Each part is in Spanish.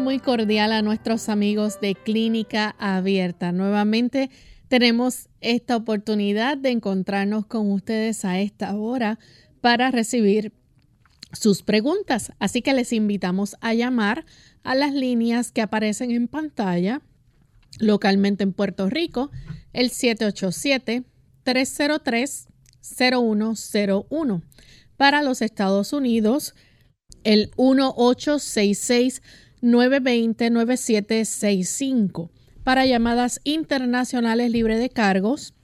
Muy cordial a nuestros amigos de Clínica Abierta. Nuevamente tenemos esta oportunidad de encontrarnos con ustedes a esta hora para recibir sus preguntas. Así que les invitamos a llamar a las líneas que aparecen en pantalla localmente en Puerto Rico, el 787-303-0101. Para los Estados Unidos, el 1866-920-9765. Para llamadas internacionales libre de cargos,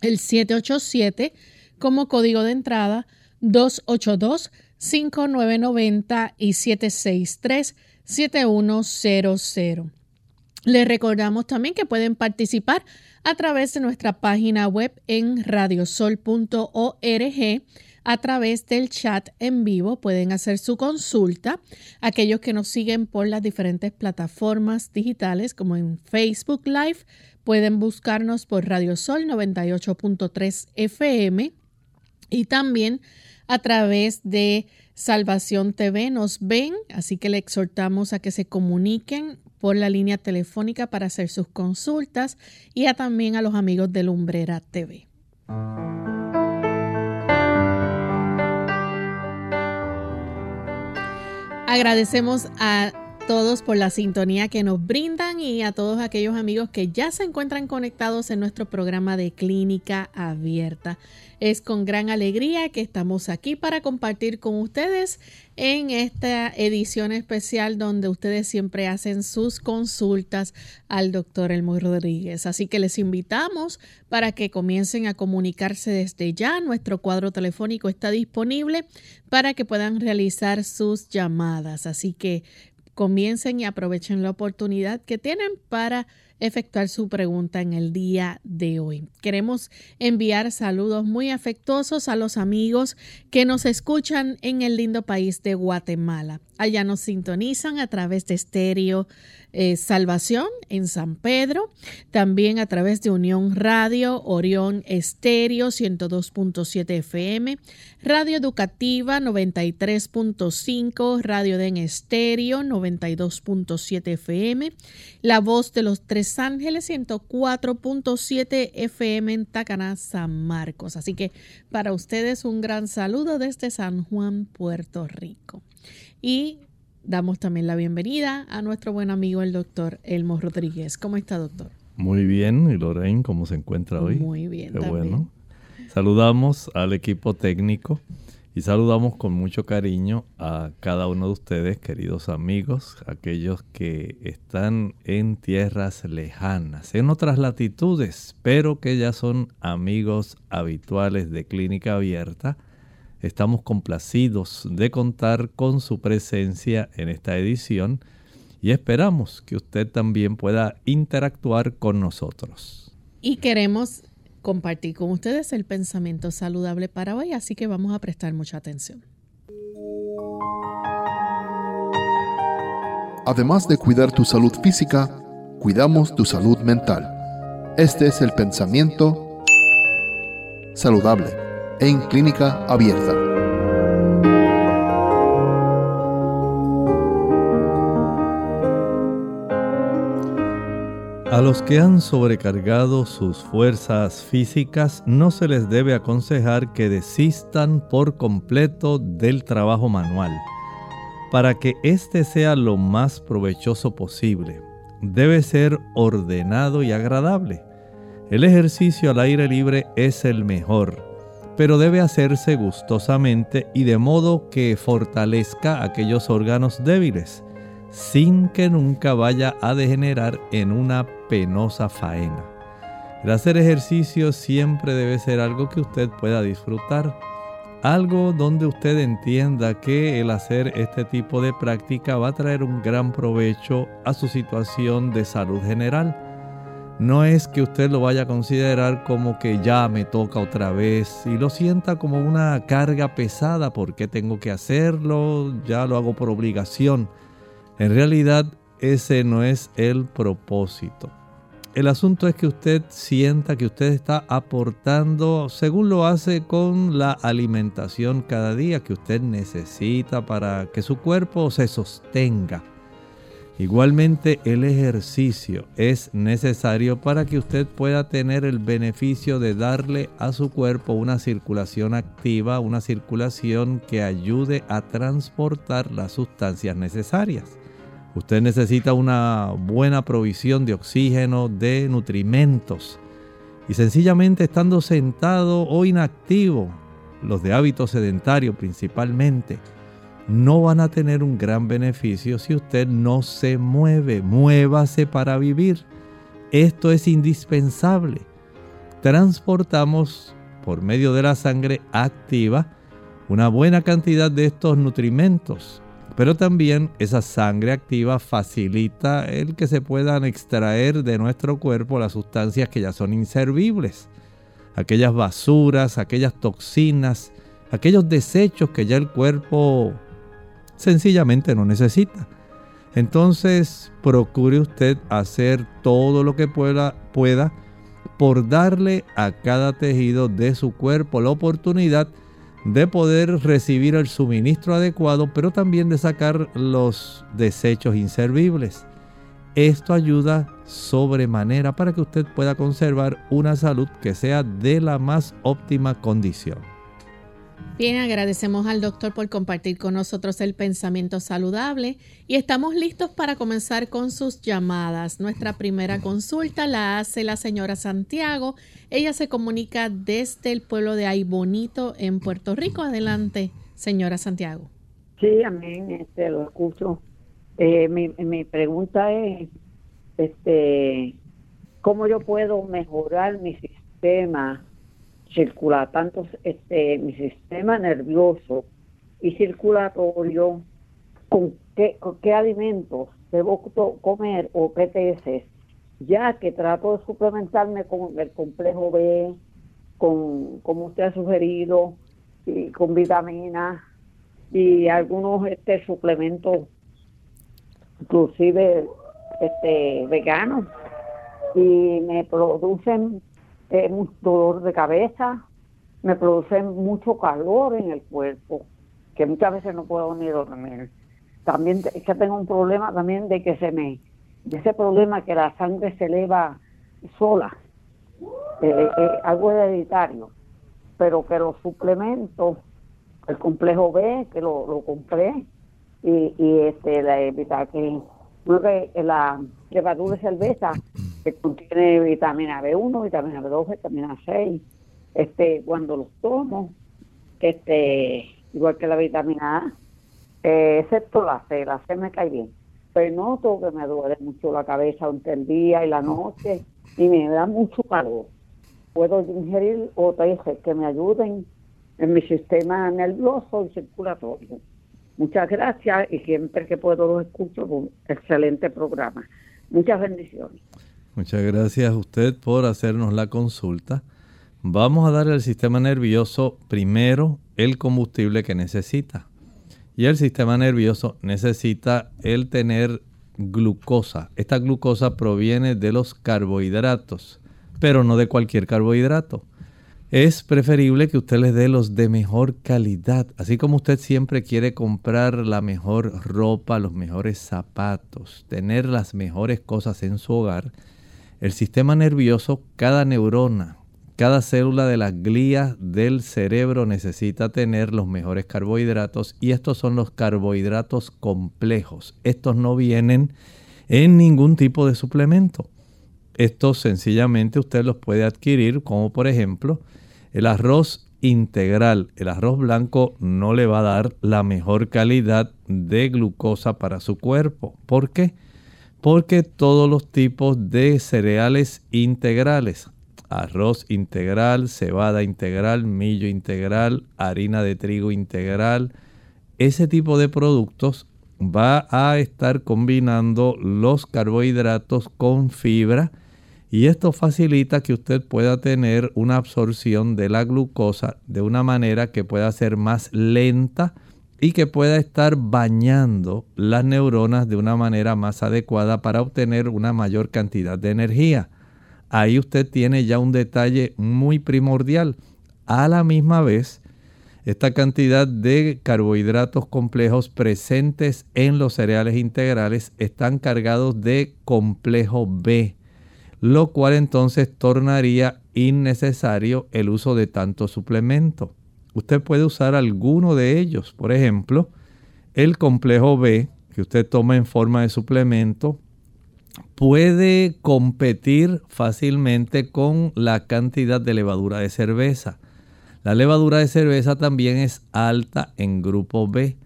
el 787 como código de entrada 282 5990 y 763-7100. Les recordamos también que pueden participar a través de nuestra página web en radiosol.org. A través del chat en vivo pueden hacer su consulta. Aquellos que nos siguen por las diferentes plataformas digitales como en Facebook Live, pueden buscarnos por Radiosol 98.3 FM y también a través de Salvación TV nos ven, así que le exhortamos a que se comuniquen por la línea telefónica para hacer sus consultas y a también a los amigos de Lumbrera TV. Agradecemos a todos por la sintonía que nos brindan y a todos aquellos amigos que ya se encuentran conectados en nuestro programa de Clínica Abierta. Es con gran alegría que estamos aquí para compartir con ustedes en esta edición especial donde ustedes siempre hacen sus consultas al doctor Elmo Rodríguez. Así que les invitamos para que comiencen a comunicarse desde ya. Nuestro cuadro telefónico está disponible para que puedan realizar sus llamadas. Así que comiencen y aprovechen la oportunidad que tienen para efectuar su pregunta en el día de hoy. Queremos enviar saludos muy afectuosos a los amigos que nos escuchan en el lindo país de Guatemala. Allá nos sintonizan a través de estéreo eh, Salvación en San Pedro, también a través de Unión Radio, Orión Estéreo 102.7 FM, Radio Educativa 93.5, Radio Den Estéreo 92.7 FM, La Voz de los Tres Ángeles 104.7 FM en Tacaná, San Marcos. Así que para ustedes un gran saludo desde San Juan, Puerto Rico. Y damos también la bienvenida a nuestro buen amigo el doctor Elmo Rodríguez. ¿Cómo está, doctor? Muy bien. ¿Y Lorraine, cómo se encuentra hoy? Muy bien. Qué bueno. Saludamos al equipo técnico y saludamos con mucho cariño a cada uno de ustedes, queridos amigos, aquellos que están en tierras lejanas, en otras latitudes, pero que ya son amigos habituales de Clínica Abierta Estamos complacidos de contar con su presencia en esta edición y esperamos que usted también pueda interactuar con nosotros. Y queremos compartir con ustedes el pensamiento saludable para hoy, así que vamos a prestar mucha atención. Además de cuidar tu salud física, cuidamos tu salud mental. Este es el pensamiento saludable en clínica abierta. A los que han sobrecargado sus fuerzas físicas no se les debe aconsejar que desistan por completo del trabajo manual. Para que éste sea lo más provechoso posible, debe ser ordenado y agradable. El ejercicio al aire libre es el mejor pero debe hacerse gustosamente y de modo que fortalezca aquellos órganos débiles, sin que nunca vaya a degenerar en una penosa faena. El hacer ejercicio siempre debe ser algo que usted pueda disfrutar. Algo donde usted entienda que el hacer este tipo de práctica va a traer un gran provecho a su situación de salud general. No es que usted lo vaya a considerar como que ya me toca otra vez y lo sienta como una carga pesada porque tengo que hacerlo, ya lo hago por obligación. En realidad ese no es el propósito. El asunto es que usted sienta que usted está aportando según lo hace con la alimentación cada día que usted necesita para que su cuerpo se sostenga. Igualmente el ejercicio es necesario para que usted pueda tener el beneficio de darle a su cuerpo una circulación activa, una circulación que ayude a transportar las sustancias necesarias. Usted necesita una buena provisión de oxígeno, de nutrimentos. Y sencillamente estando sentado o inactivo, los de hábito sedentario principalmente, no van a tener un gran beneficio si usted no se mueve. Muévase para vivir. Esto es indispensable. Transportamos por medio de la sangre activa una buena cantidad de estos nutrimentos pero también esa sangre activa facilita el que se puedan extraer de nuestro cuerpo las sustancias que ya son inservibles. Aquellas basuras, aquellas toxinas, aquellos desechos que ya el cuerpo sencillamente no necesita. Entonces procure usted hacer todo lo que pueda, pueda por darle a cada tejido de su cuerpo la oportunidad de poder recibir el suministro adecuado, pero también de sacar los desechos inservibles. Esto ayuda sobremanera para que usted pueda conservar una salud que sea de la más óptima condición. Bien, agradecemos al doctor por compartir con nosotros el pensamiento saludable y estamos listos para comenzar con sus llamadas. Nuestra primera consulta la hace la señora Santiago. Ella se comunica desde el pueblo de Aybonito en Puerto Rico. Adelante, señora Santiago. Sí, amén, este, lo escucho. Eh, mi, mi pregunta es, este, ¿cómo yo puedo mejorar mi sistema circula tanto este, mi sistema nervioso y circulatorio, con qué, qué alimentos debo comer o PTS, ya que trato de suplementarme con el complejo B, con, como usted ha sugerido, y con vitaminas y algunos este suplementos inclusive este veganos. Y me producen eh, dolor de cabeza, me produce mucho calor en el cuerpo, que muchas veces no puedo ni dormir. También es que tengo un problema también de que se me, de ese problema que la sangre se eleva sola, eh, eh, algo hereditario, pero que los suplementos, el complejo B, que lo, lo compré, y, y este la evita que la levadura de cerveza que contiene vitamina B1, vitamina B2, vitamina 6. Este, cuando los tomo, este, igual que la vitamina A, eh, excepto la C, la C me cae bien. Pero noto que me duele mucho la cabeza durante el día y la noche y me da mucho calor. Puedo ingerir otras que me ayuden en mi sistema nervioso y circulatorio. Muchas gracias y siempre que puedo los escucho, un excelente programa. Muchas bendiciones. Muchas gracias a usted por hacernos la consulta. Vamos a darle al sistema nervioso primero el combustible que necesita. Y el sistema nervioso necesita el tener glucosa. Esta glucosa proviene de los carbohidratos, pero no de cualquier carbohidrato. Es preferible que usted les dé los de mejor calidad, así como usted siempre quiere comprar la mejor ropa, los mejores zapatos, tener las mejores cosas en su hogar el sistema nervioso, cada neurona, cada célula de las glías del cerebro necesita tener los mejores carbohidratos y estos son los carbohidratos complejos. Estos no vienen en ningún tipo de suplemento. Estos sencillamente usted los puede adquirir como por ejemplo el arroz integral. El arroz blanco no le va a dar la mejor calidad de glucosa para su cuerpo. ¿Por qué? Todos los tipos de cereales integrales, arroz integral, cebada integral, millo integral, harina de trigo integral. Ese tipo de productos va a estar combinando los carbohidratos con fibra y esto facilita que usted pueda tener una absorción de la glucosa de una manera que pueda ser más lenta y que pueda estar bañando las neuronas de una manera más adecuada para obtener una mayor cantidad de energía. Ahí usted tiene ya un detalle muy primordial. A la misma vez, esta cantidad de carbohidratos complejos presentes en los cereales integrales están cargados de complejo B, lo cual entonces tornaría innecesario el uso de tanto suplemento. Usted puede usar alguno de ellos, por ejemplo, el complejo B que usted toma en forma de suplemento puede competir fácilmente con la cantidad de levadura de cerveza. La levadura de cerveza también es alta en grupo B.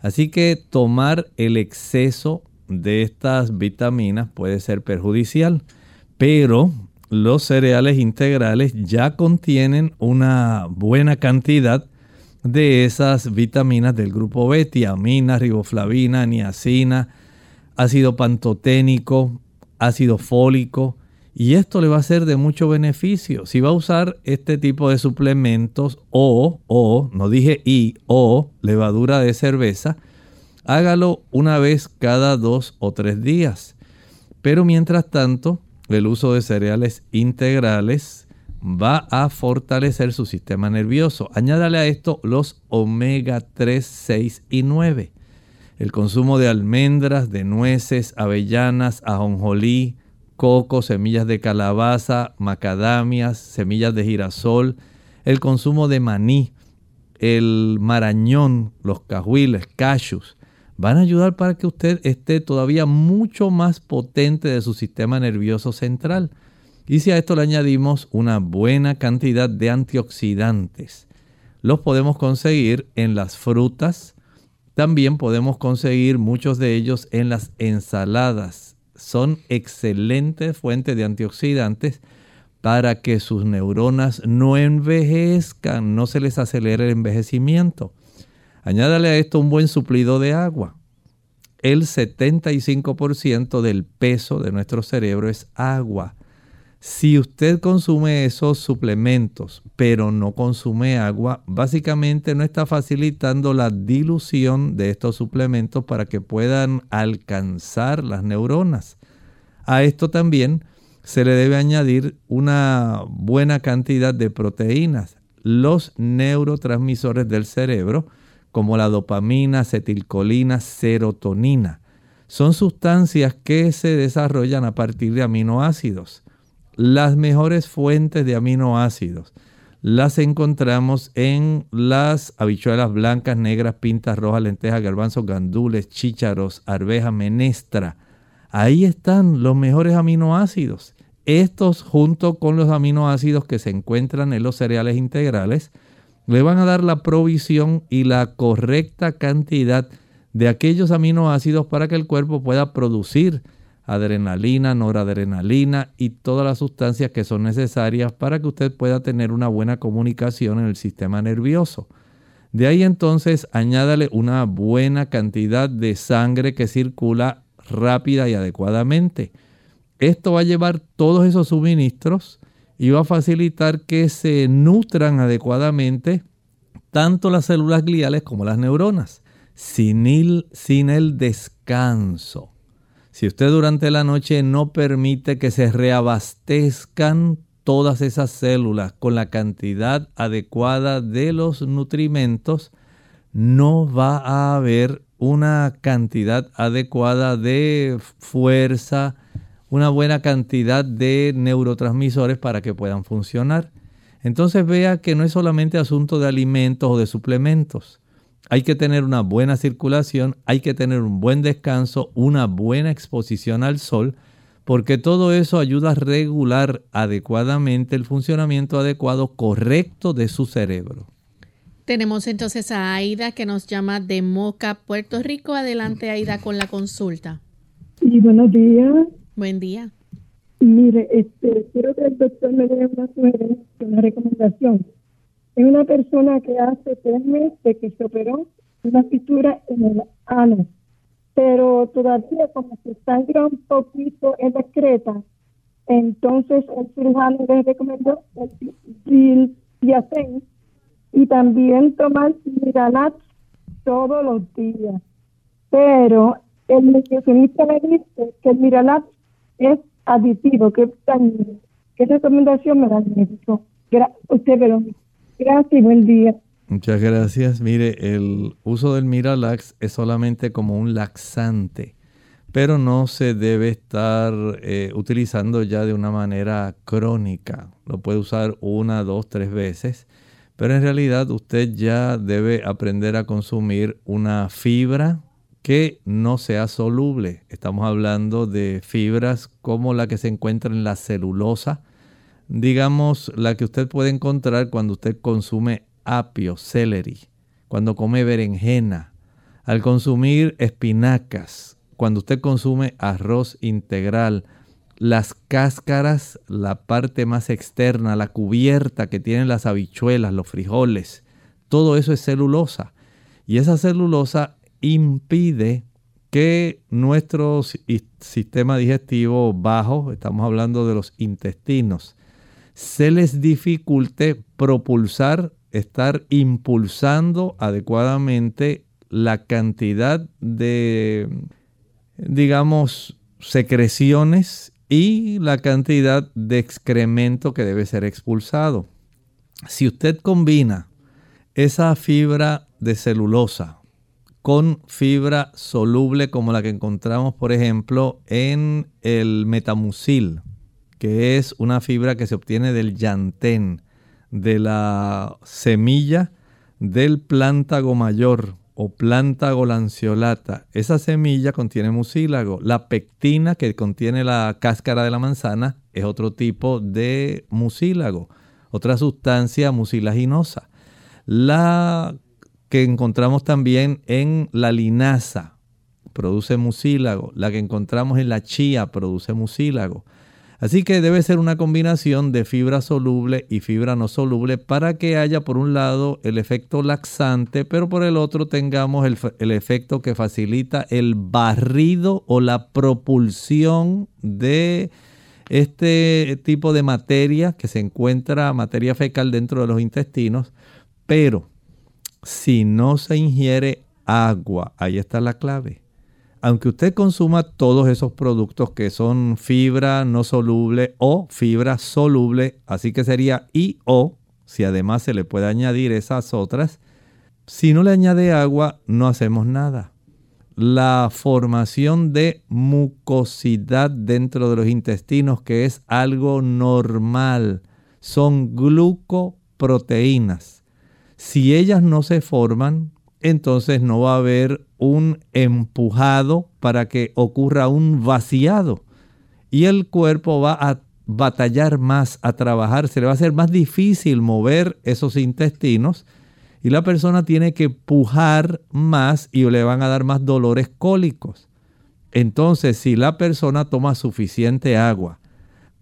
Así que tomar el exceso de estas vitaminas puede ser perjudicial. Pero los cereales integrales ya contienen una buena cantidad de esas vitaminas del grupo B, tiamina, riboflavina, niacina, ácido pantoténico, ácido fólico, y esto le va a ser de mucho beneficio. Si va a usar este tipo de suplementos o, o, no dije y, o levadura de cerveza, hágalo una vez cada dos o tres días. Pero mientras tanto, el uso de cereales integrales va a fortalecer su sistema nervioso. Añádale a esto los omega 3, 6 y 9. El consumo de almendras, de nueces, avellanas, ajonjolí, coco, semillas de calabaza, macadamias, semillas de girasol, el consumo de maní, el marañón, los cajuiles, cashews, van a ayudar para que usted esté todavía mucho más potente de su sistema nervioso central. Y si a esto le añadimos una buena cantidad de antioxidantes, los podemos conseguir en las frutas, también podemos conseguir muchos de ellos en las ensaladas, son excelentes fuentes de antioxidantes para que sus neuronas no envejezcan, no se les acelere el envejecimiento. Añádale a esto un buen suplido de agua. El 75% del peso de nuestro cerebro es agua. Si usted consume esos suplementos, pero no consume agua, básicamente no está facilitando la dilución de estos suplementos para que puedan alcanzar las neuronas. A esto también se le debe añadir una buena cantidad de proteínas. Los neurotransmisores del cerebro, como la dopamina, acetilcolina, serotonina, son sustancias que se desarrollan a partir de aminoácidos las mejores fuentes de aminoácidos las encontramos en las habichuelas blancas, negras, pintas rojas, lentejas, garbanzos, gandules, chícharos, arveja, menestra. Ahí están los mejores aminoácidos. Estos junto con los aminoácidos que se encuentran en los cereales integrales le van a dar la provisión y la correcta cantidad de aquellos aminoácidos para que el cuerpo pueda producir adrenalina, noradrenalina y todas las sustancias que son necesarias para que usted pueda tener una buena comunicación en el sistema nervioso. De ahí entonces añádale una buena cantidad de sangre que circula rápida y adecuadamente. Esto va a llevar todos esos suministros y va a facilitar que se nutran adecuadamente tanto las células gliales como las neuronas, sin el, sin el descanso. Si usted durante la noche no permite que se reabastezcan todas esas células con la cantidad adecuada de los nutrimentos, no va a haber una cantidad adecuada de fuerza, una buena cantidad de neurotransmisores para que puedan funcionar. Entonces vea que no es solamente asunto de alimentos o de suplementos. Hay que tener una buena circulación, hay que tener un buen descanso, una buena exposición al sol, porque todo eso ayuda a regular adecuadamente el funcionamiento adecuado, correcto de su cerebro. Tenemos entonces a Aida que nos llama de Moca, Puerto Rico. Adelante, Aida, con la consulta. Y buenos días. Buen día. Mire, este, quiero que el doctor me dé una sugerencia, una recomendación. Es una persona que hace tres meses que se operó una fisura en el ano, pero todavía como se sangra un poquito en la entonces el cirujano le recomendó el Diacen y también tomar Miralax todos los días. Pero el nutricionista me dice que el Miralax es aditivo, que ¿Qué recomendación me da usted, pero gracias buen día. Muchas gracias. Mire, el uso del Miralax es solamente como un laxante, pero no se debe estar eh, utilizando ya de una manera crónica. Lo puede usar una, dos, tres veces, pero en realidad usted ya debe aprender a consumir una fibra que no sea soluble. Estamos hablando de fibras como la que se encuentra en la celulosa, digamos la que usted puede encontrar cuando usted consume apio, celery, cuando come berenjena, al consumir espinacas, cuando usted consume arroz integral, las cáscaras, la parte más externa, la cubierta que tienen las habichuelas, los frijoles, todo eso es celulosa. Y esa celulosa impide que nuestro sistema digestivo bajo, estamos hablando de los intestinos, se les dificulte propulsar, estar impulsando adecuadamente la cantidad de, digamos, secreciones y la cantidad de excremento que debe ser expulsado. Si usted combina esa fibra de celulosa con fibra soluble como la que encontramos, por ejemplo, en el metamucil, que es una fibra que se obtiene del llantén, de la semilla del plántago mayor o plántago lanceolata. Esa semilla contiene mucílago. La pectina que contiene la cáscara de la manzana es otro tipo de mucílago, otra sustancia mucilaginosa. La que encontramos también en la linaza, produce mucílago. La que encontramos en la chía produce mucílago. Así que debe ser una combinación de fibra soluble y fibra no soluble para que haya por un lado el efecto laxante, pero por el otro tengamos el, el efecto que facilita el barrido o la propulsión de este tipo de materia que se encuentra, materia fecal dentro de los intestinos, pero si no se ingiere agua, ahí está la clave. Aunque usted consuma todos esos productos que son fibra no soluble o fibra soluble, así que sería I o, si además se le puede añadir esas otras, si no le añade agua, no hacemos nada. La formación de mucosidad dentro de los intestinos, que es algo normal, son glucoproteínas si ellas no se forman, entonces no va a haber un empujado para que ocurra un vaciado. Y el cuerpo va a batallar más, a trabajar, se le va a hacer más difícil mover esos intestinos y la persona tiene que pujar más y le van a dar más dolores cólicos. Entonces, si la persona toma suficiente agua,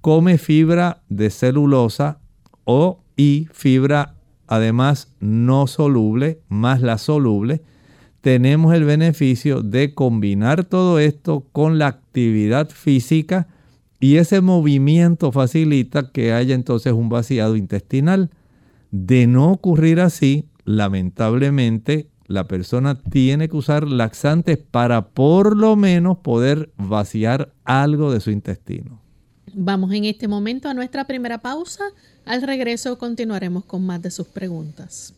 come fibra de celulosa o y fibra además no soluble más la soluble, tenemos el beneficio de combinar todo esto con la actividad física y ese movimiento facilita que haya entonces un vaciado intestinal. De no ocurrir así, lamentablemente la persona tiene que usar laxantes para por lo menos poder vaciar algo de su intestino. Vamos en este momento a nuestra primera pausa. Al regreso continuaremos con más de sus preguntas.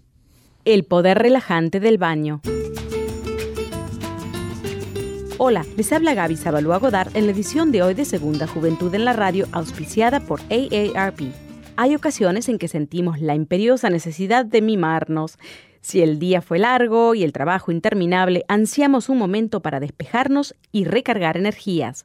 El poder relajante del baño. Hola, les habla Gaby Zabalúa Godard en la edición de hoy de Segunda Juventud en la Radio, auspiciada por AARP. Hay ocasiones en que sentimos la imperiosa necesidad de mimarnos. Si el día fue largo y el trabajo interminable, ansiamos un momento para despejarnos y recargar energías.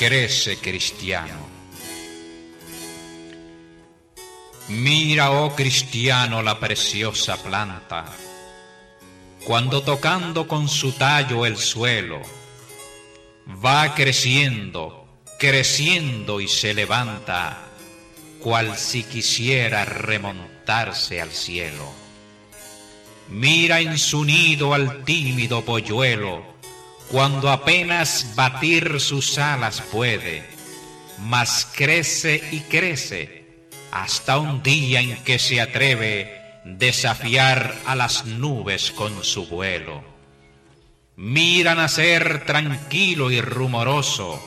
Crece cristiano. Mira, oh cristiano, la preciosa planta, cuando tocando con su tallo el suelo, va creciendo, creciendo y se levanta, cual si quisiera remontarse al cielo. Mira en su nido al tímido polluelo, cuando apenas batir sus alas puede, mas crece y crece hasta un día en que se atreve desafiar a las nubes con su vuelo. Mira nacer tranquilo y rumoroso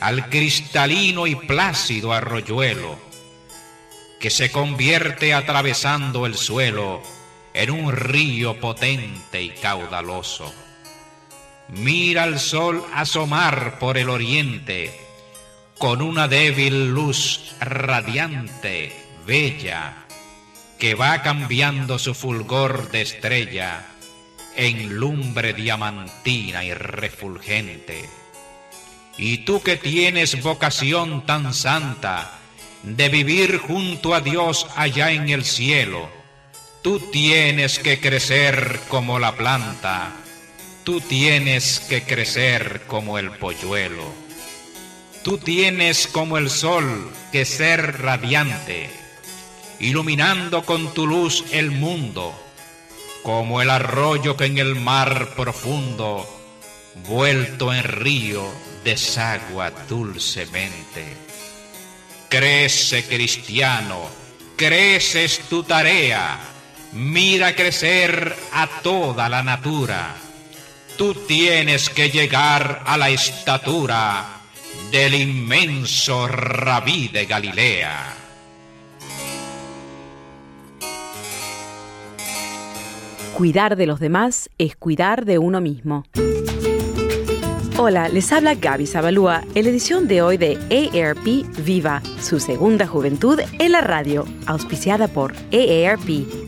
al cristalino y plácido arroyuelo, que se convierte atravesando el suelo en un río potente y caudaloso mira al sol asomar por el oriente con una débil luz radiante, bella, que va cambiando su fulgor de estrella en lumbre diamantina y refulgente. Y tú que tienes vocación tan santa de vivir junto a Dios allá en el cielo, tú tienes que crecer como la planta Tú tienes que crecer como el polluelo. Tú tienes como el sol que ser radiante, iluminando con tu luz el mundo, como el arroyo que en el mar profundo, vuelto en río, desagua dulcemente. Crece cristiano, creces tu tarea, mira crecer a toda la natura tú tienes que llegar a la estatura del inmenso rabí de Galilea. Cuidar de los demás es cuidar de uno mismo. Hola, les habla Gaby Zabalúa en la edición de hoy de AARP Viva, su segunda juventud en la radio, auspiciada por AARP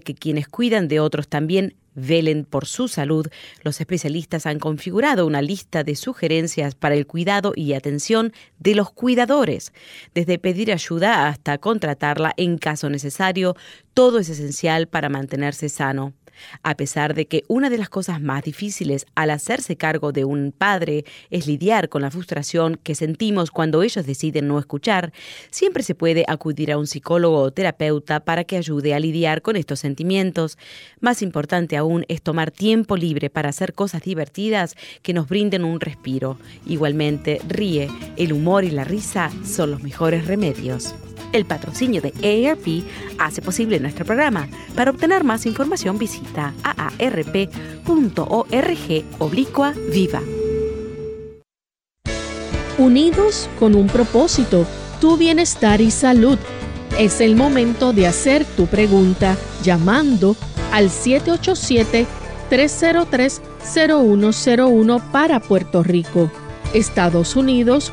que quienes cuidan de otros también velen por su salud, los especialistas han configurado una lista de sugerencias para el cuidado y atención de los cuidadores. Desde pedir ayuda hasta contratarla en caso necesario, todo es esencial para mantenerse sano a pesar de que una de las cosas más difíciles al hacerse cargo de un padre es lidiar con la frustración que sentimos cuando ellos deciden no escuchar, siempre se puede acudir a un psicólogo o terapeuta para que ayude a lidiar con estos sentimientos. Más importante aún es tomar tiempo libre para hacer cosas divertidas que nos brinden un respiro. Igualmente, ríe, el humor y la risa son los mejores remedios. El patrocinio de AARP hace posible nuestro programa. Para obtener más información visita aarp.org oblicua viva. unidos con un propósito, tu bienestar y salud. Es el momento de hacer tu pregunta llamando al 787-303-0101 para Puerto Rico, Estados Unidos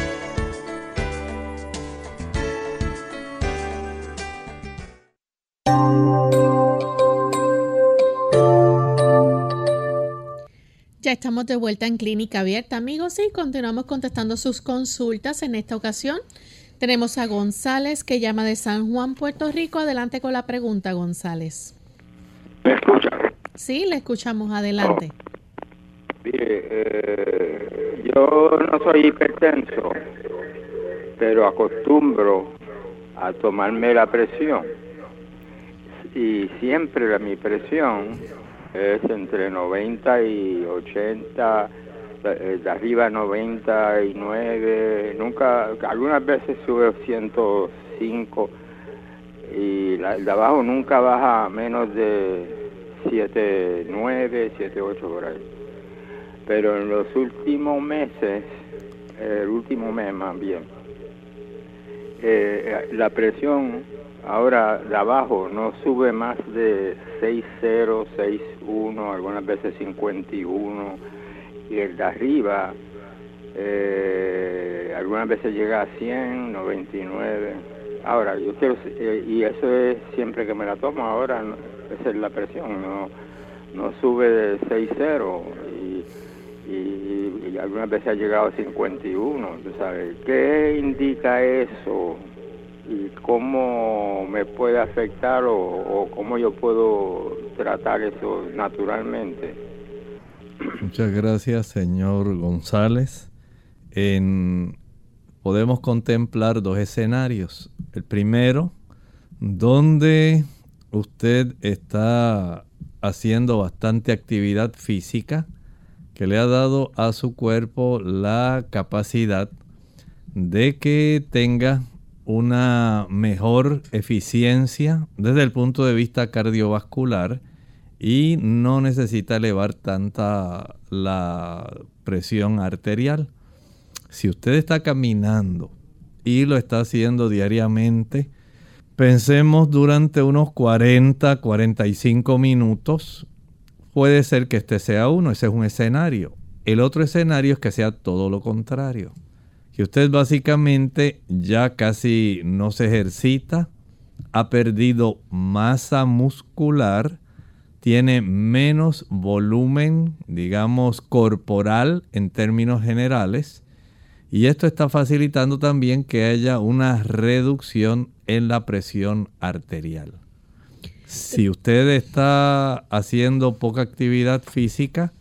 Ya estamos de vuelta en Clínica Abierta, amigos, y continuamos contestando sus consultas. En esta ocasión tenemos a González que llama de San Juan, Puerto Rico. Adelante con la pregunta, González. ¿Me escucha? Sí, le escuchamos. Adelante. Oh. Mire, eh, yo no soy hipertenso, pero acostumbro a tomarme la presión. Y siempre la, mi presión es entre 90 y 80, eh, de arriba 99, nunca, algunas veces sube 105 y la, de abajo nunca baja menos de 7, 7, 8 por ahí. Pero en los últimos meses, el último mes más bien, eh, la presión ahora de abajo no sube más de 6,0, 6,1, algunas veces 51, y el de arriba eh, algunas veces llega a 100, 99. Ahora, yo quiero, eh, y eso es siempre que me la tomo, ahora esa es la presión, no, no sube de 6,0 y y, algunas veces ha llegado a 51, sabes? ¿Qué indica eso? ¿Y cómo me puede afectar o, cómo yo puedo tratar eso naturalmente? Muchas gracias, señor González. En, podemos contemplar dos escenarios. El primero, donde usted está haciendo bastante actividad física, que le ha dado a su cuerpo la capacidad de que tenga una mejor eficiencia desde el punto de vista cardiovascular y no necesita elevar tanta la presión arterial. Si usted está caminando y lo está haciendo diariamente, pensemos durante unos 40, 45 minutos puede ser que este sea uno, ese es un escenario. El otro escenario es que sea todo lo contrario. Que usted básicamente ya casi no se ejercita, ha perdido masa muscular, tiene menos volumen, digamos, corporal en términos generales. Y esto está facilitando también que haya una reducción en la presión arterial. Si usted está haciendo poca actividad física,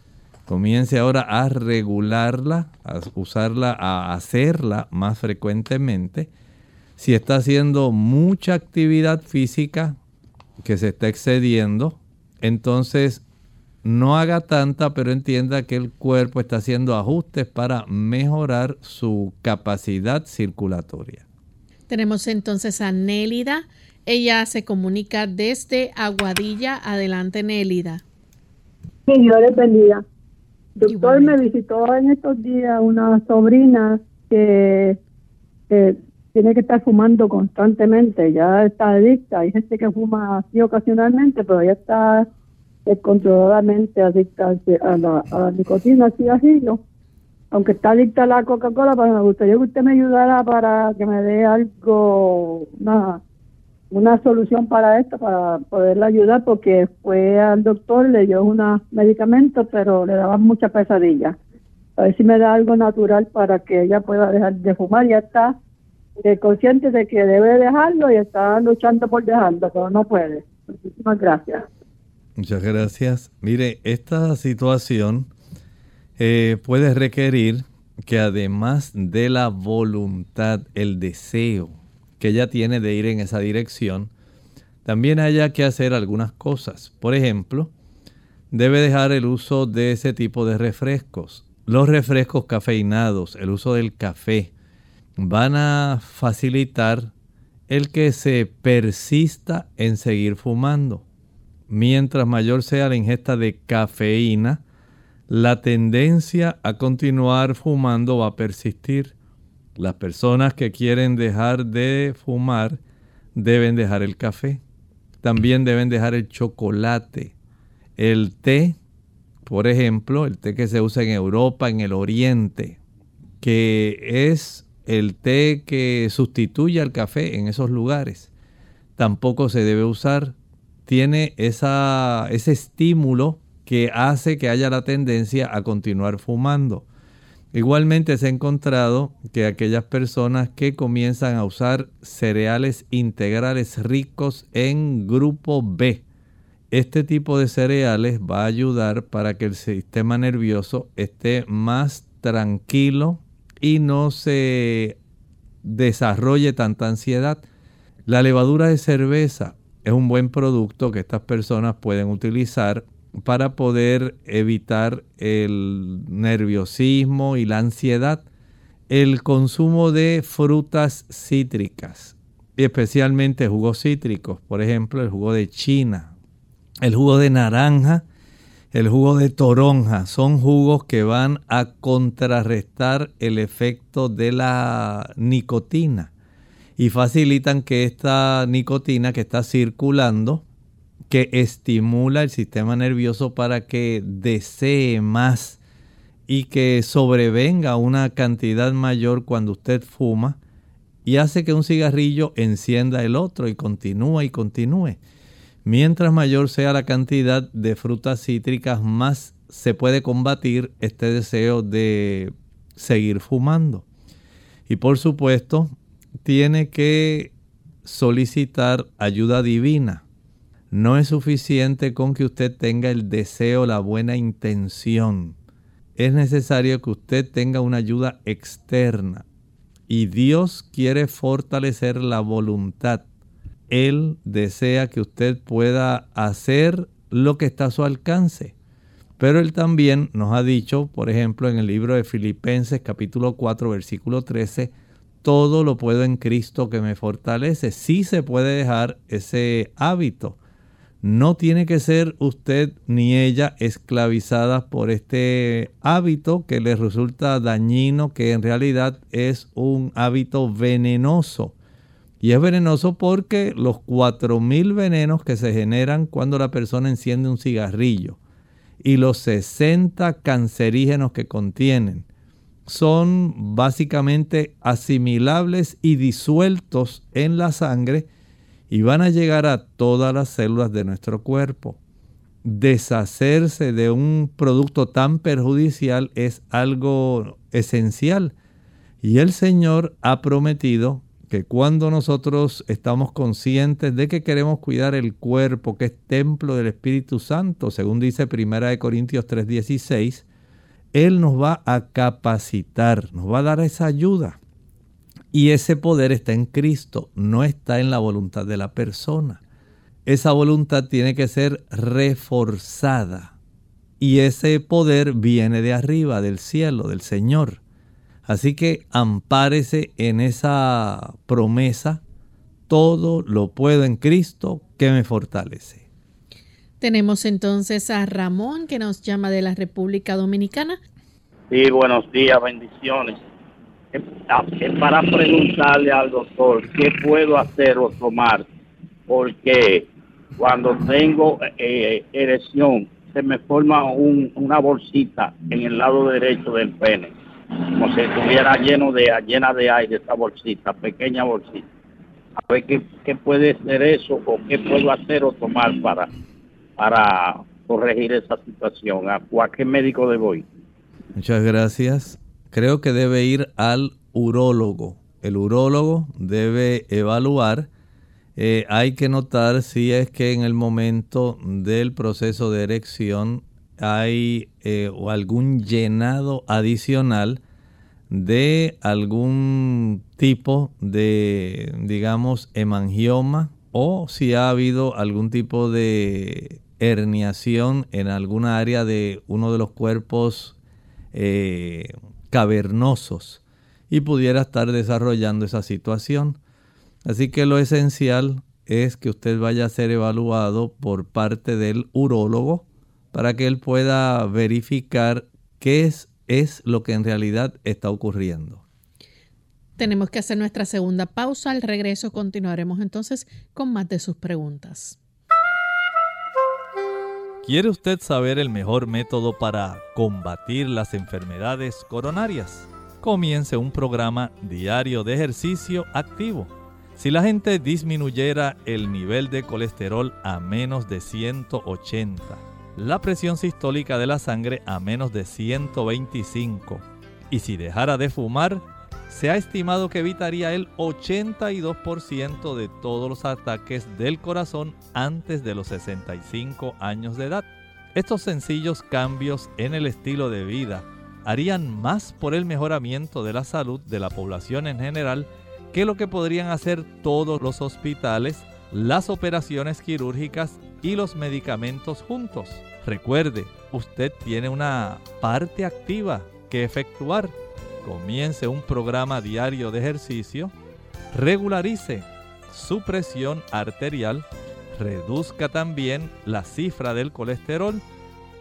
comience ahora a regularla, a usarla, a hacerla más frecuentemente. Si está haciendo mucha actividad física que se está excediendo, entonces no haga tanta, pero entienda que el cuerpo está haciendo ajustes para mejorar su capacidad circulatoria. Tenemos entonces a Nélida. Ella se comunica desde Aguadilla. Adelante, Nélida. Sí, yo le bendiga. Doctor, me visitó en estos días una sobrina que tiene que estar fumando constantemente, ya está adicta. Hay gente que fuma así ocasionalmente, pero ya está descontroladamente adicta a la, a la nicotina, así así, ¿no? aunque está adicta a la Coca-Cola, pero me gustaría que usted me ayudara para que me dé algo, una, una solución para esto, para poderla ayudar, porque fue al doctor, le dio unos medicamentos, pero le daban mucha pesadilla. A ver si me da algo natural para que ella pueda dejar de fumar. Ya está eh, consciente de que debe dejarlo y está luchando por dejarlo, pero no puede. Muchísimas gracias. Muchas gracias. Mire, esta situación eh, puede requerir que además de la voluntad, el deseo que ella tiene de ir en esa dirección, también haya que hacer algunas cosas. Por ejemplo, debe dejar el uso de ese tipo de refrescos. Los refrescos cafeinados, el uso del café, van a facilitar el que se persista en seguir fumando. Mientras mayor sea la ingesta de cafeína, la tendencia a continuar fumando va a persistir. Las personas que quieren dejar de fumar deben dejar el café. También deben dejar el chocolate, el té, por ejemplo, el té que se usa en Europa, en el Oriente, que es el té que sustituye al café en esos lugares. Tampoco se debe usar. Tiene ese estímulo que hace que haya la tendencia a continuar fumando. Igualmente se ha encontrado que aquellas personas que comienzan a usar cereales integrales ricos en grupo B, este tipo de cereales va a ayudar para que el sistema nervioso esté más tranquilo y no se desarrolle tanta ansiedad. La levadura de cerveza es un buen producto que estas personas pueden utilizar para poder evitar el nerviosismo y la ansiedad, el consumo de frutas cítricas, y especialmente jugos cítricos, por ejemplo, el jugo de china, el jugo de naranja, el jugo de toronja, son jugos que van a contrarrestar el efecto de la nicotina y facilitan que esta nicotina que está circulando que estimula el sistema nervioso para que desee más y que sobrevenga una cantidad mayor cuando usted fuma y hace que un cigarrillo encienda el otro y continúa y continúe. Mientras mayor sea la cantidad de frutas cítricas, más se puede combatir este deseo de seguir fumando. Y por supuesto, tiene que solicitar ayuda divina no es suficiente con que usted tenga el deseo, la buena intención. Es necesario que usted tenga una ayuda externa. Y Dios quiere fortalecer la voluntad. Él desea que usted pueda hacer lo que está a su alcance. Pero Él también nos ha dicho, por ejemplo, en el libro de Filipenses capítulo 4 versículo 13, todo lo puedo en Cristo que me fortalece. Sí se puede dejar ese hábito no tiene que ser usted ni ella esclavizadas por este hábito que les resulta dañino, que en realidad es un hábito venenoso. Y es venenoso porque los 4.000 venenos que se generan cuando la persona enciende un cigarrillo y los 60 cancerígenos que contienen son básicamente asimilables y disueltos en la sangre y van a llegar a todas las células de nuestro cuerpo. Deshacerse de un producto tan perjudicial es algo esencial. Y el Señor ha prometido que cuando nosotros estamos conscientes de que queremos cuidar el cuerpo, que es templo del Espíritu Santo, según dice 1 Corintios 3:16, Él nos va a capacitar, nos va a dar esa ayuda. Y ese poder está en Cristo, no está en la voluntad de la persona. Esa voluntad tiene que ser reforzada. Y ese poder viene de arriba, del cielo, del Señor. Así que ampárese en esa promesa. Todo lo puedo en Cristo que me fortalece. Tenemos entonces a Ramón que nos llama de la República Dominicana. Sí, buenos días, bendiciones para preguntarle al doctor qué puedo hacer o tomar, porque cuando tengo eh, erección se me forma una bolsita en el lado derecho del pene, como si estuviera lleno de llena de aire esa bolsita, pequeña bolsita. A ver qué, qué puede ser eso o qué puedo hacer o tomar para, para corregir esa situación. ¿A, a qué médico debo ir? Muchas gracias creo que debe ir al urólogo. El urólogo debe evaluar. Eh, hay que notar si es que en el momento del proceso de erección hay eh, algún llenado adicional de algún tipo de, digamos, hemangioma o si ha habido algún tipo de herniación en alguna área de uno de los cuerpos eh, cavernosos y pudiera estar desarrollando esa situación. Así que lo esencial es que usted vaya a ser evaluado por parte del urólogo para que él pueda verificar qué es, es lo que en realidad está ocurriendo. Tenemos que hacer nuestra segunda pausa. Al regreso continuaremos entonces con más de sus preguntas. ¿Quiere usted saber el mejor método para combatir las enfermedades coronarias? Comience un programa diario de ejercicio activo. Si la gente disminuyera el nivel de colesterol a menos de 180, la presión sistólica de la sangre a menos de 125 y si dejara de fumar, se ha estimado que evitaría el 82% de todos los ataques del corazón antes de los 65 años de edad. Estos sencillos cambios en el estilo de vida harían más por el mejoramiento de la salud de la población en general que lo que podrían hacer todos los hospitales, las operaciones quirúrgicas y los medicamentos juntos. Recuerde, usted tiene una parte activa que efectuar comience un programa diario de ejercicio, regularice su presión arterial, reduzca también la cifra del colesterol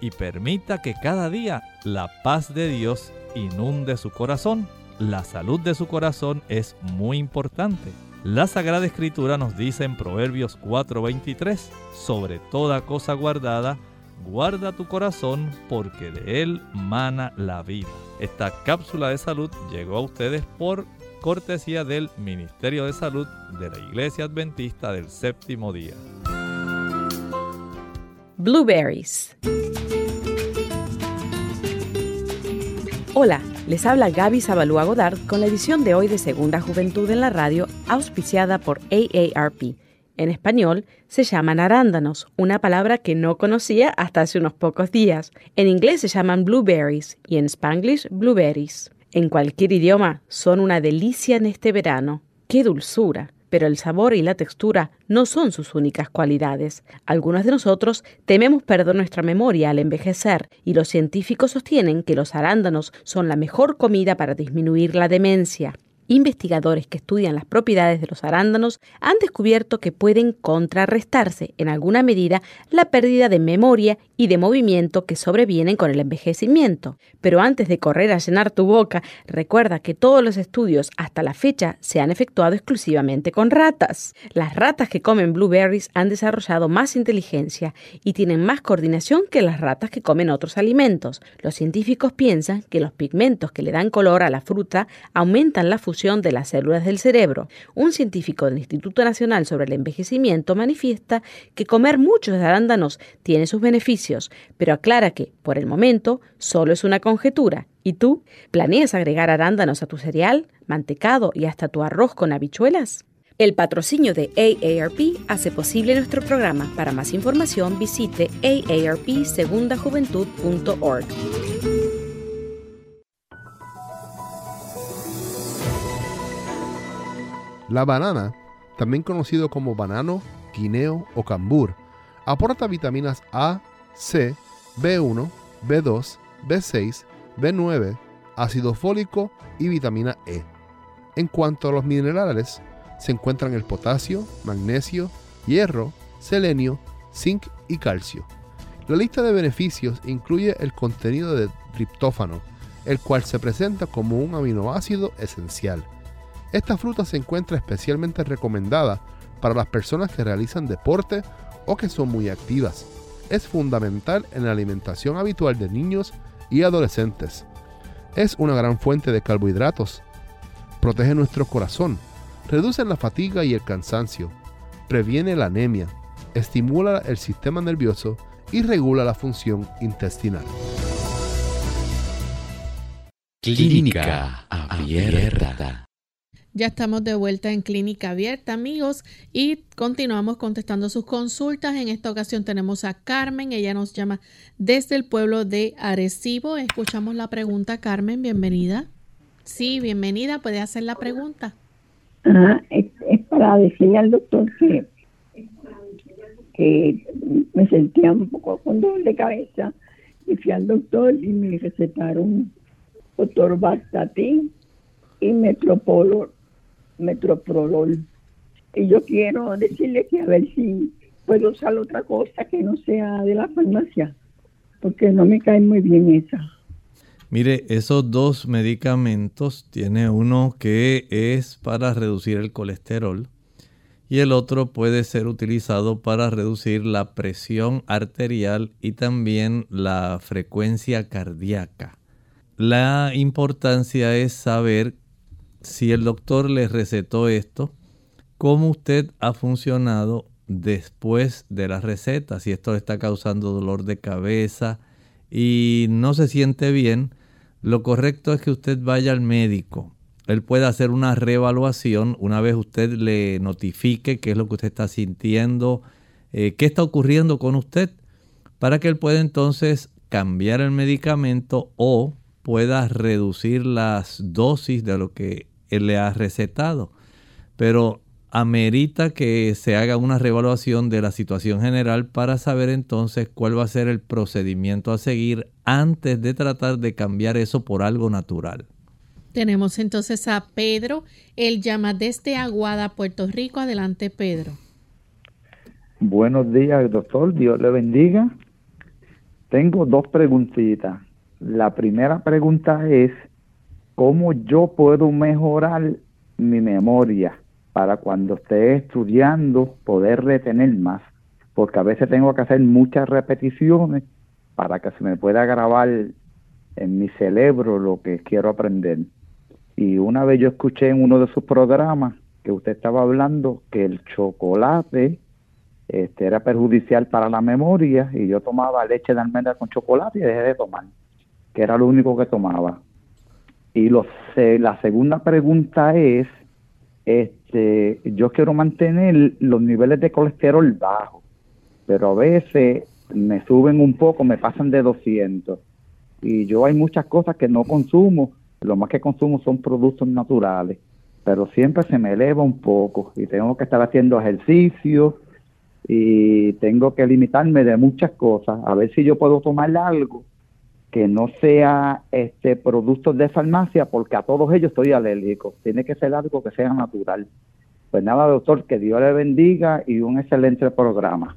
y permita que cada día la paz de Dios inunde su corazón. La salud de su corazón es muy importante. La Sagrada Escritura nos dice en Proverbios 4:23, sobre toda cosa guardada, guarda tu corazón porque de él mana la vida. Esta cápsula de salud llegó a ustedes por cortesía del Ministerio de Salud de la Iglesia Adventista del Séptimo Día. Blueberries. Hola, les habla Gaby Zabalúa Godard con la edición de hoy de Segunda Juventud en la Radio, auspiciada por AARP en español se llaman arándanos, una palabra que no conocía hasta hace unos pocos días. En inglés se llaman blueberries y en spanglish blueberries. En cualquier idioma son una delicia en este verano. ¡Qué dulzura! Pero el sabor y la textura no son sus únicas cualidades. Algunos de nosotros tememos perder nuestra memoria al envejecer y los científicos sostienen que los arándanos son la mejor comida para disminuir la demencia. Investigadores que estudian las propiedades de los arándanos han descubierto que pueden contrarrestarse en alguna medida la pérdida de memoria y de movimiento que sobrevienen con el envejecimiento. Pero antes de correr a llenar tu boca, recuerda que todos los estudios hasta la fecha se han efectuado exclusivamente con ratas. Las ratas que comen blueberries han desarrollado más inteligencia y tienen más coordinación que las ratas que comen otros alimentos. Los científicos piensan que los pigmentos que le dan color a la fruta aumentan la fusión de las células del cerebro. Un científico del Instituto Nacional sobre el Envejecimiento manifiesta que comer muchos arándanos tiene sus beneficios, pero aclara que, por el momento, solo es una conjetura. ¿Y tú? ¿Planeas agregar arándanos a tu cereal, mantecado y hasta tu arroz con habichuelas? El patrocinio de AARP hace posible nuestro programa. Para más información visite aarpsegundajuventud.org. La banana, también conocido como banano, guineo o cambur, aporta vitaminas A, C, B1, B2, B6, B9, ácido fólico y vitamina E. En cuanto a los minerales, se encuentran el potasio, magnesio, hierro, selenio, zinc y calcio. La lista de beneficios incluye el contenido de triptófano, el cual se presenta como un aminoácido esencial. Esta fruta se encuentra especialmente recomendada para las personas que realizan deporte o que son muy activas. Es fundamental en la alimentación habitual de niños y adolescentes. Es una gran fuente de carbohidratos. Protege nuestro corazón, reduce la fatiga y el cansancio, previene la anemia, estimula el sistema nervioso y regula la función intestinal. Clínica Abierta. Ya estamos de vuelta en Clínica Abierta, amigos, y continuamos contestando sus consultas. En esta ocasión tenemos a Carmen, ella nos llama desde el pueblo de Arecibo. Escuchamos la pregunta, Carmen, bienvenida. Sí, bienvenida, puede hacer la pregunta. Ah, es, para decirle al doctor que, que me sentía un poco con dolor de cabeza y fui al doctor y me recetaron doctor Bastatin y Metropolol, Metroprolol. Y yo quiero decirle que a ver si puedo usar otra cosa que no sea de la farmacia, porque no me cae muy bien esa. Mire, esos dos medicamentos, tiene uno que es para reducir el colesterol y el otro puede ser utilizado para reducir la presión arterial y también la frecuencia cardíaca. La importancia es saber si el doctor le recetó esto, cómo usted ha funcionado después de la receta, si esto le está causando dolor de cabeza y no se siente bien, lo correcto es que usted vaya al médico. Él puede hacer una reevaluación una vez usted le notifique qué es lo que usted está sintiendo, eh, qué está ocurriendo con usted, para que él pueda entonces cambiar el medicamento o pueda reducir las dosis de lo que él le ha recetado. Pero amerita que se haga una reevaluación de la situación general para saber entonces cuál va a ser el procedimiento a seguir antes de tratar de cambiar eso por algo natural. Tenemos entonces a Pedro, él llama desde Aguada, Puerto Rico. Adelante, Pedro. Buenos días, doctor. Dios le bendiga. Tengo dos preguntitas. La primera pregunta es, ¿cómo yo puedo mejorar mi memoria? para cuando esté estudiando poder retener más, porque a veces tengo que hacer muchas repeticiones para que se me pueda grabar en mi cerebro lo que quiero aprender. Y una vez yo escuché en uno de sus programas que usted estaba hablando que el chocolate este, era perjudicial para la memoria y yo tomaba leche de almendra con chocolate y dejé de tomar, que era lo único que tomaba. Y lo, la segunda pregunta es, este, yo quiero mantener los niveles de colesterol bajos, pero a veces me suben un poco, me pasan de 200. Y yo hay muchas cosas que no consumo, lo más que consumo son productos naturales, pero siempre se me eleva un poco y tengo que estar haciendo ejercicio y tengo que limitarme de muchas cosas, a ver si yo puedo tomar algo que no sea este productos de farmacia porque a todos ellos estoy alérgico. Tiene que ser algo que sea natural. Pues nada, doctor, que Dios le bendiga y un excelente programa.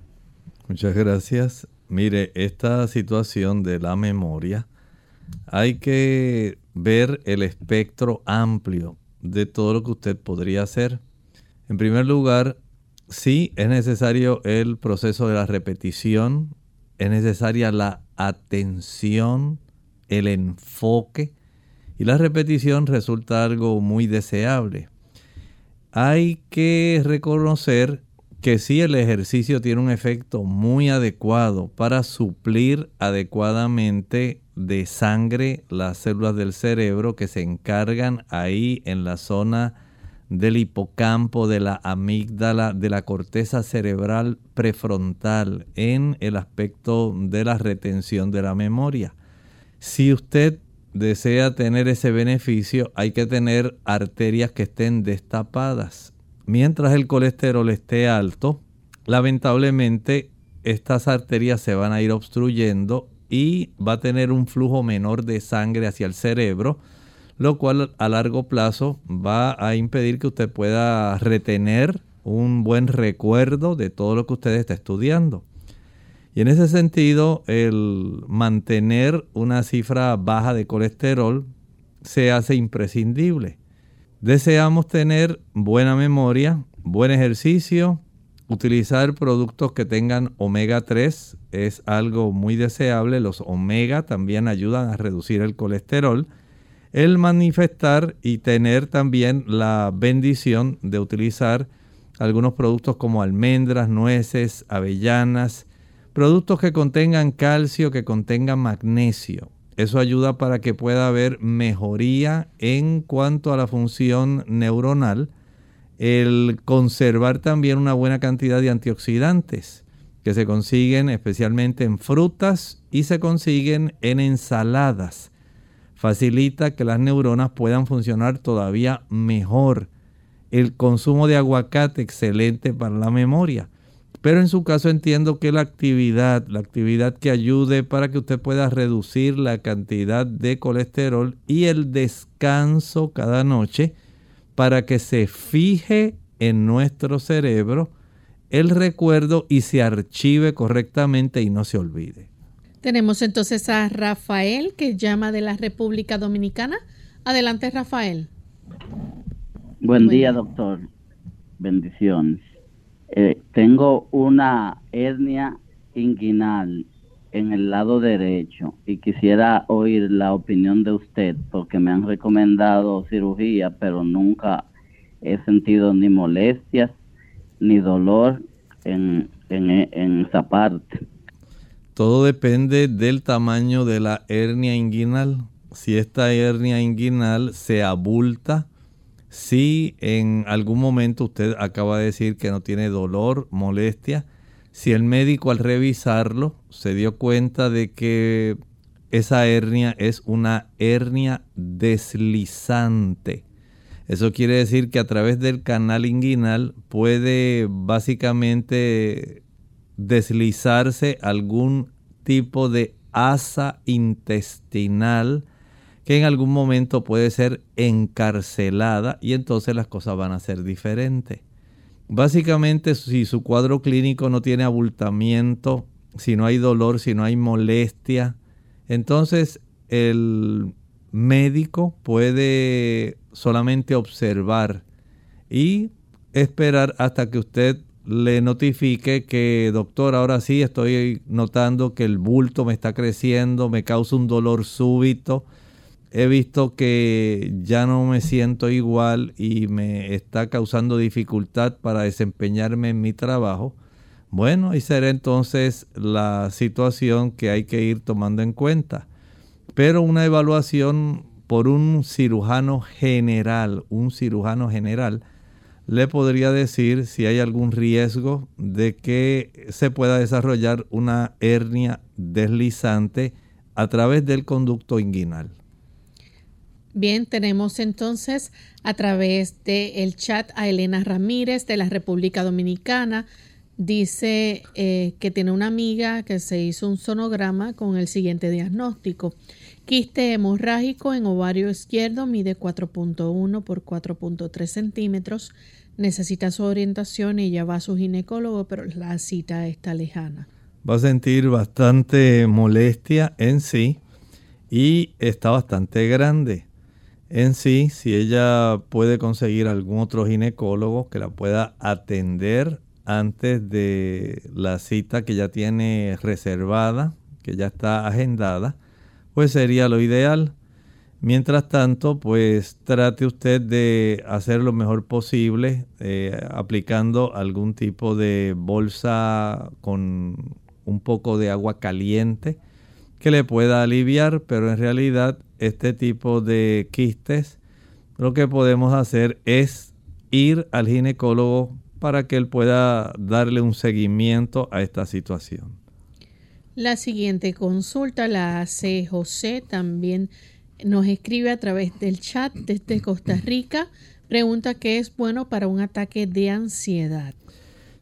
Muchas gracias. Mire, esta situación de la memoria, hay que ver el espectro amplio de todo lo que usted podría hacer. En primer lugar, sí es necesario el proceso de la repetición, es necesaria la atención, el enfoque y la repetición resulta algo muy deseable. Hay que reconocer que sí el ejercicio tiene un efecto muy adecuado para suplir adecuadamente de sangre las células del cerebro que se encargan ahí en la zona del hipocampo, de la amígdala, de la corteza cerebral prefrontal en el aspecto de la retención de la memoria. Si usted desea tener ese beneficio, hay que tener arterias que estén destapadas. Mientras el colesterol esté alto, lamentablemente estas arterias se van a ir obstruyendo y va a tener un flujo menor de sangre hacia el cerebro, lo cual a largo plazo va a impedir que usted pueda retener un buen recuerdo de todo lo que usted está estudiando. Y en ese sentido, el mantener una cifra baja de colesterol se hace imprescindible. Deseamos tener buena memoria, buen ejercicio, utilizar productos que tengan omega 3 es algo muy deseable. Los omega también ayudan a reducir el colesterol el manifestar y tener también la bendición de utilizar algunos productos como almendras, nueces, avellanas, productos que contengan calcio, que contengan magnesio. Eso ayuda para que pueda haber mejoría en cuanto a la función neuronal, el conservar también una buena cantidad de antioxidantes que se consiguen especialmente en frutas y se consiguen en ensaladas facilita que las neuronas puedan funcionar todavía mejor. El consumo de aguacate, excelente para la memoria. Pero en su caso entiendo que la actividad, la actividad que ayude para que usted pueda reducir la cantidad de colesterol y el descanso cada noche para que se fije en nuestro cerebro el recuerdo y se archive correctamente y no se olvide. Tenemos entonces a Rafael que llama de la República Dominicana. Adelante, Rafael. Buen día, doctor. Bendiciones. Eh, tengo una hernia inguinal en el lado derecho y quisiera oír la opinión de usted porque me han recomendado cirugía, pero nunca he sentido ni molestias ni dolor en, en esa parte. Todo depende del tamaño de la hernia inguinal. Si esta hernia inguinal se abulta, si en algún momento usted acaba de decir que no tiene dolor, molestia, si el médico al revisarlo se dio cuenta de que esa hernia es una hernia deslizante. Eso quiere decir que a través del canal inguinal puede básicamente deslizarse algún tipo de asa intestinal que en algún momento puede ser encarcelada y entonces las cosas van a ser diferentes. Básicamente, si su cuadro clínico no tiene abultamiento, si no hay dolor, si no hay molestia, entonces el médico puede solamente observar y esperar hasta que usted le notifique que, doctor, ahora sí estoy notando que el bulto me está creciendo, me causa un dolor súbito he visto que ya no me siento igual y me está causando dificultad para desempeñarme en mi trabajo, bueno, y será entonces la situación que hay que ir tomando en cuenta. Pero una evaluación por un cirujano general, un cirujano general, le podría decir si hay algún riesgo de que se pueda desarrollar una hernia deslizante a través del conducto inguinal. Bien, tenemos entonces a través del chat a Elena Ramírez de la República Dominicana. Dice eh, que tiene una amiga que se hizo un sonograma con el siguiente diagnóstico. Quiste hemorrágico en ovario izquierdo, mide 4.1 por 4.3 centímetros. Necesita su orientación y ella va a su ginecólogo, pero la cita está lejana. Va a sentir bastante molestia en sí y está bastante grande en sí, si ella puede conseguir algún otro ginecólogo que la pueda atender antes de la cita que ya tiene reservada, que ya está agendada, pues sería lo ideal. Mientras tanto, pues trate usted de hacer lo mejor posible eh, aplicando algún tipo de bolsa con un poco de agua caliente que le pueda aliviar, pero en realidad este tipo de quistes, lo que podemos hacer es ir al ginecólogo para que él pueda darle un seguimiento a esta situación. La siguiente consulta la hace José, también nos escribe a través del chat desde Costa Rica. Pregunta qué es bueno para un ataque de ansiedad.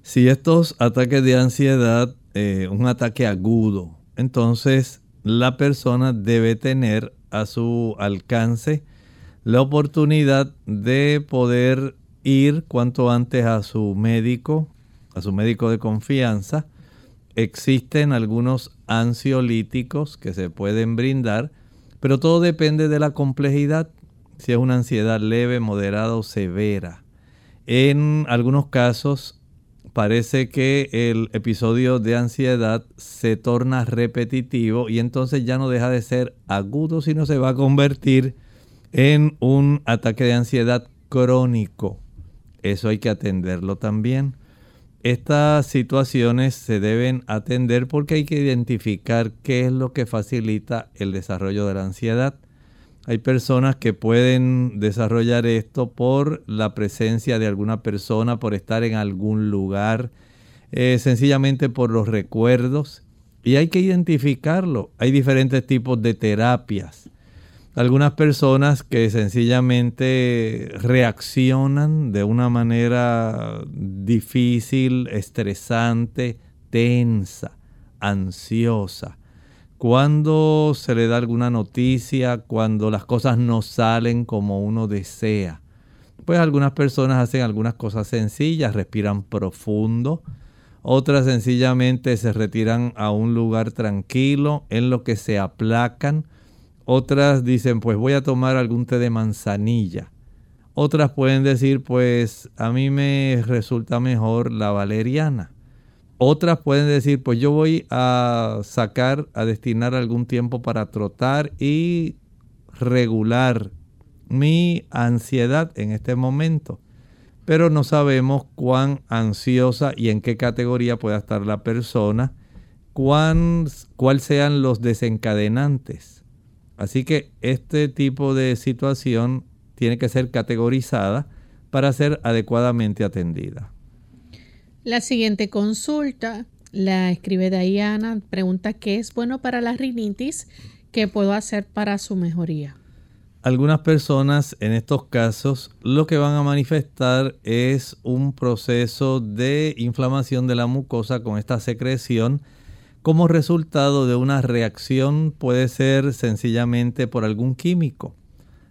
Si estos ataques de ansiedad, eh, un ataque agudo, entonces la persona debe tener a su alcance la oportunidad de poder ir cuanto antes a su médico, a su médico de confianza. Existen algunos ansiolíticos que se pueden brindar, pero todo depende de la complejidad, si es una ansiedad leve, moderada o severa. En algunos casos parece que el episodio de ansiedad se torna repetitivo y entonces ya no deja de ser agudo, sino se va a convertir en un ataque de ansiedad crónico. Eso hay que atenderlo también. Estas situaciones se deben atender porque hay que identificar qué es lo que facilita el desarrollo de la ansiedad. Hay personas que pueden desarrollar esto por la presencia de alguna persona, por estar en algún lugar, eh, sencillamente por los recuerdos. Y hay que identificarlo. Hay diferentes tipos de terapias. Algunas personas que sencillamente reaccionan de una manera difícil, estresante, tensa, ansiosa. Cuando se le da alguna noticia, cuando las cosas no salen como uno desea. Pues algunas personas hacen algunas cosas sencillas, respiran profundo, otras sencillamente se retiran a un lugar tranquilo en lo que se aplacan, otras dicen pues voy a tomar algún té de manzanilla, otras pueden decir pues a mí me resulta mejor la valeriana. Otras pueden decir, pues yo voy a sacar, a destinar algún tiempo para trotar y regular mi ansiedad en este momento. Pero no sabemos cuán ansiosa y en qué categoría pueda estar la persona, cuán, cuáles sean los desencadenantes. Así que este tipo de situación tiene que ser categorizada para ser adecuadamente atendida. La siguiente consulta la escribe Diana, pregunta qué es bueno para la rinitis, qué puedo hacer para su mejoría. Algunas personas en estos casos lo que van a manifestar es un proceso de inflamación de la mucosa con esta secreción como resultado de una reacción puede ser sencillamente por algún químico.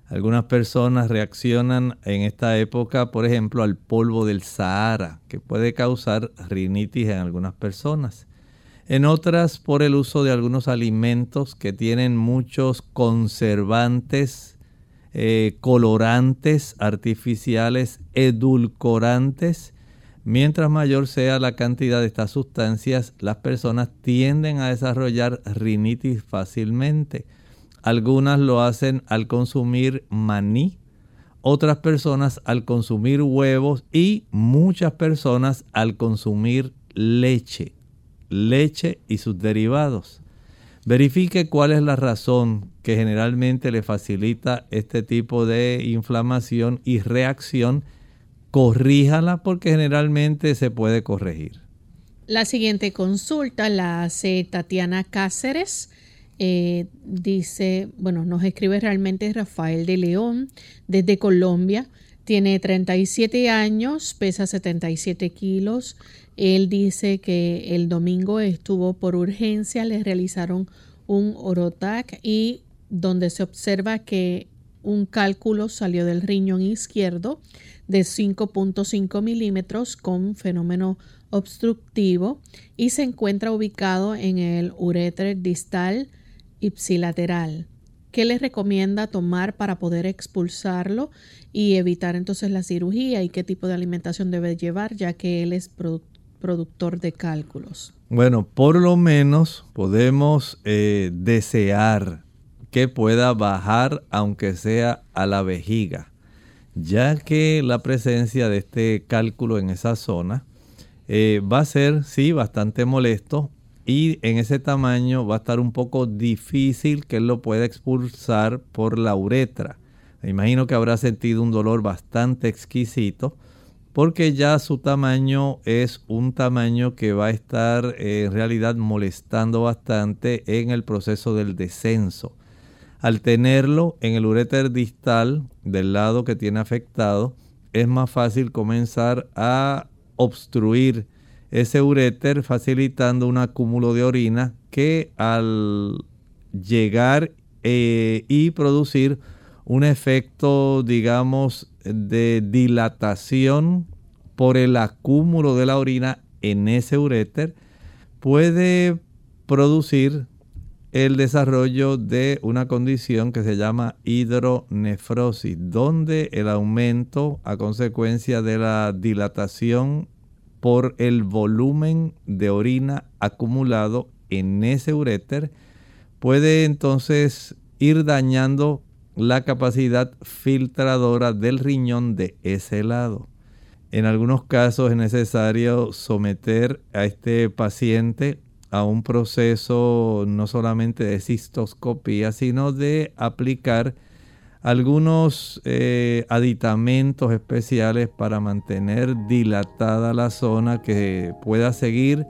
Algunas personas reaccionan en esta época, por ejemplo, al polvo del Sahara, que puede causar rinitis en algunas personas. En otras, por el uso de algunos alimentos que tienen muchos conservantes, eh, colorantes artificiales, edulcorantes. Mientras mayor sea la cantidad de estas sustancias, las personas tienden a desarrollar rinitis fácilmente. Algunas lo hacen al consumir maní, otras personas al consumir huevos y muchas personas al consumir leche, leche y sus derivados. Verifique cuál es la razón que generalmente le facilita este tipo de inflamación y reacción. Corríjala porque generalmente se puede corregir. La siguiente consulta la hace Tatiana Cáceres eh, dice, bueno, nos escribe realmente Rafael de León desde Colombia. Tiene 37 años, pesa 77 kilos. Él dice que el domingo estuvo por urgencia, le realizaron un orotac y donde se observa que un cálculo salió del riñón izquierdo de 5.5 milímetros con fenómeno obstructivo y se encuentra ubicado en el ureter distal ipsilateral. ¿Qué les recomienda tomar para poder expulsarlo y evitar entonces la cirugía y qué tipo de alimentación debe llevar ya que él es productor de cálculos? Bueno, por lo menos podemos eh, desear que pueda bajar aunque sea a la vejiga, ya que la presencia de este cálculo en esa zona eh, va a ser, sí, bastante molesto, y en ese tamaño va a estar un poco difícil que él lo pueda expulsar por la uretra. Me imagino que habrá sentido un dolor bastante exquisito porque ya su tamaño es un tamaño que va a estar eh, en realidad molestando bastante en el proceso del descenso. Al tenerlo en el ureter distal del lado que tiene afectado, es más fácil comenzar a obstruir ese uréter facilitando un acúmulo de orina que al llegar eh, y producir un efecto, digamos, de dilatación por el acúmulo de la orina en ese uréter, puede producir el desarrollo de una condición que se llama hidronefrosis, donde el aumento a consecuencia de la dilatación por el volumen de orina acumulado en ese uréter, puede entonces ir dañando la capacidad filtradora del riñón de ese lado. En algunos casos es necesario someter a este paciente a un proceso no solamente de cistoscopía, sino de aplicar algunos eh, aditamentos especiales para mantener dilatada la zona que pueda seguir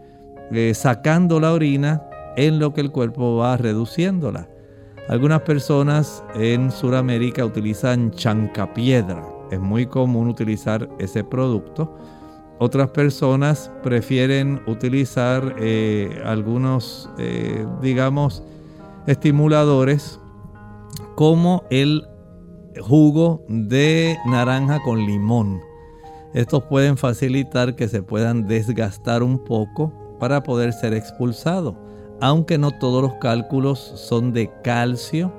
eh, sacando la orina en lo que el cuerpo va reduciéndola. Algunas personas en Sudamérica utilizan chancapiedra. Es muy común utilizar ese producto. Otras personas prefieren utilizar eh, algunos, eh, digamos, estimuladores como el jugo de naranja con limón. Estos pueden facilitar que se puedan desgastar un poco para poder ser expulsados. Aunque no todos los cálculos son de calcio,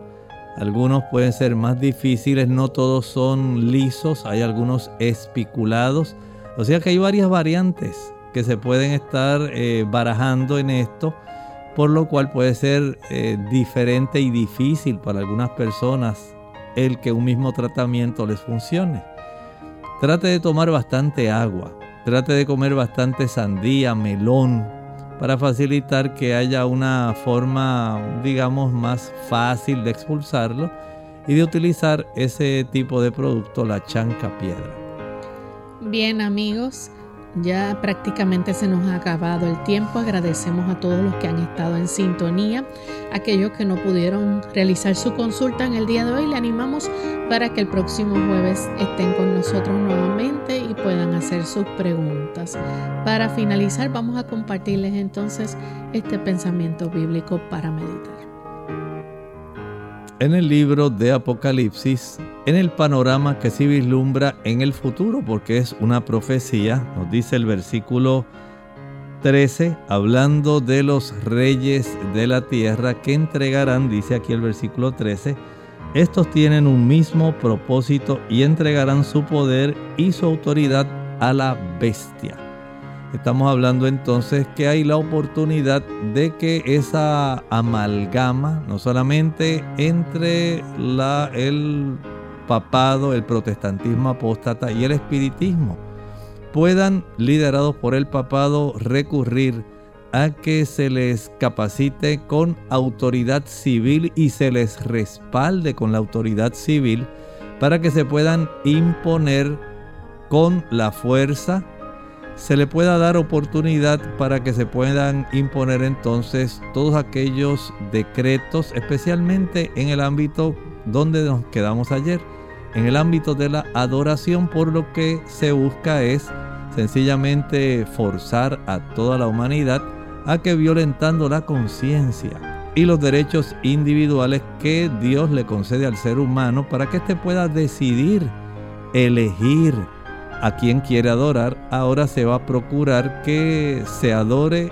algunos pueden ser más difíciles, no todos son lisos, hay algunos espiculados. O sea que hay varias variantes que se pueden estar eh, barajando en esto, por lo cual puede ser eh, diferente y difícil para algunas personas el que un mismo tratamiento les funcione. Trate de tomar bastante agua, trate de comer bastante sandía, melón, para facilitar que haya una forma, digamos, más fácil de expulsarlo y de utilizar ese tipo de producto, la chanca piedra. Bien amigos, ya prácticamente se nos ha acabado el tiempo. Agradecemos a todos los que han estado en sintonía. Aquellos que no pudieron realizar su consulta en el día de hoy, le animamos para que el próximo jueves estén con nosotros nuevamente y puedan hacer sus preguntas. Para finalizar, vamos a compartirles entonces este pensamiento bíblico para meditar en el libro de Apocalipsis en el panorama que se vislumbra en el futuro, porque es una profecía, nos dice el versículo 13, hablando de los reyes de la tierra que entregarán, dice aquí el versículo 13, estos tienen un mismo propósito y entregarán su poder y su autoridad a la bestia. Estamos hablando entonces que hay la oportunidad de que esa amalgama, no solamente entre el papado, el protestantismo apóstata y el espiritismo, puedan, liderados por el papado, recurrir a que se les capacite con autoridad civil y se les respalde con la autoridad civil para que se puedan imponer con la fuerza, se le pueda dar oportunidad para que se puedan imponer entonces todos aquellos decretos, especialmente en el ámbito donde nos quedamos ayer, en el ámbito de la adoración, por lo que se busca es sencillamente forzar a toda la humanidad a que violentando la conciencia y los derechos individuales que Dios le concede al ser humano para que éste pueda decidir, elegir, a quien quiere adorar, ahora se va a procurar que se adore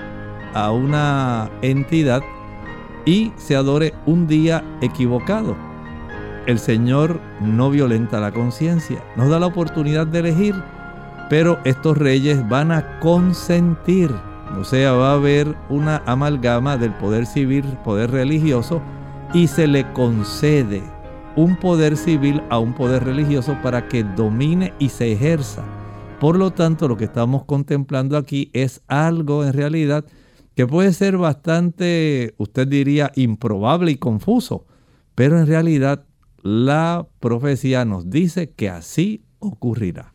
a una entidad y se adore un día equivocado. El Señor no violenta la conciencia, nos da la oportunidad de elegir, pero estos reyes van a consentir, o sea, va a haber una amalgama del poder civil, poder religioso, y se le concede un poder civil a un poder religioso para que domine y se ejerza. Por lo tanto, lo que estamos contemplando aquí es algo en realidad que puede ser bastante, usted diría, improbable y confuso, pero en realidad la profecía nos dice que así ocurrirá.